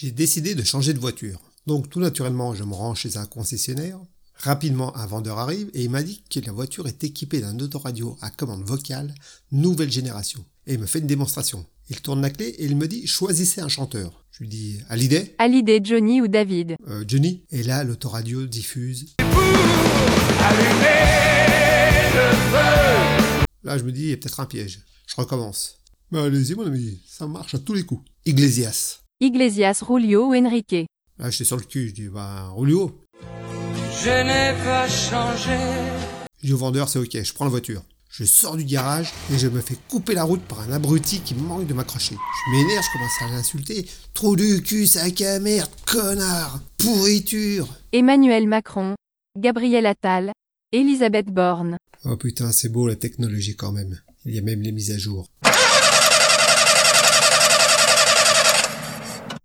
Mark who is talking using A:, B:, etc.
A: J'ai décidé de changer de voiture. Donc tout naturellement, je me rends chez un concessionnaire. Rapidement, un vendeur arrive et il m'a dit que la voiture est équipée d'un autoradio à commande vocale nouvelle génération. Et il me fait une démonstration. Il tourne la clé et il me dit choisissez un chanteur. Je lui dis Hallyday?
B: Hallyday, Johnny ou David?
A: Euh, Johnny. Et là, l'autoradio diffuse. Là, je me dis, il y a peut-être un piège. Je recommence. Mais allez-y, mon ami, ça marche à tous les coups. Iglesias.
B: Iglesias, Rulio ou Enrique
A: Là, j'étais sur le cul, je dis, bah, Rulio.
C: Je n'ai pas changé.
A: Je dis au vendeur, c'est ok, je prends la voiture. Je sors du garage et je me fais couper la route par un abruti qui manque de m'accrocher. Je m'énerve, je commence à l'insulter. Trou du cul, sac à merde, connard, pourriture.
B: Emmanuel Macron, Gabriel Attal, Elisabeth Borne.
A: Oh putain, c'est beau la technologie quand même. Il y a même les mises à jour.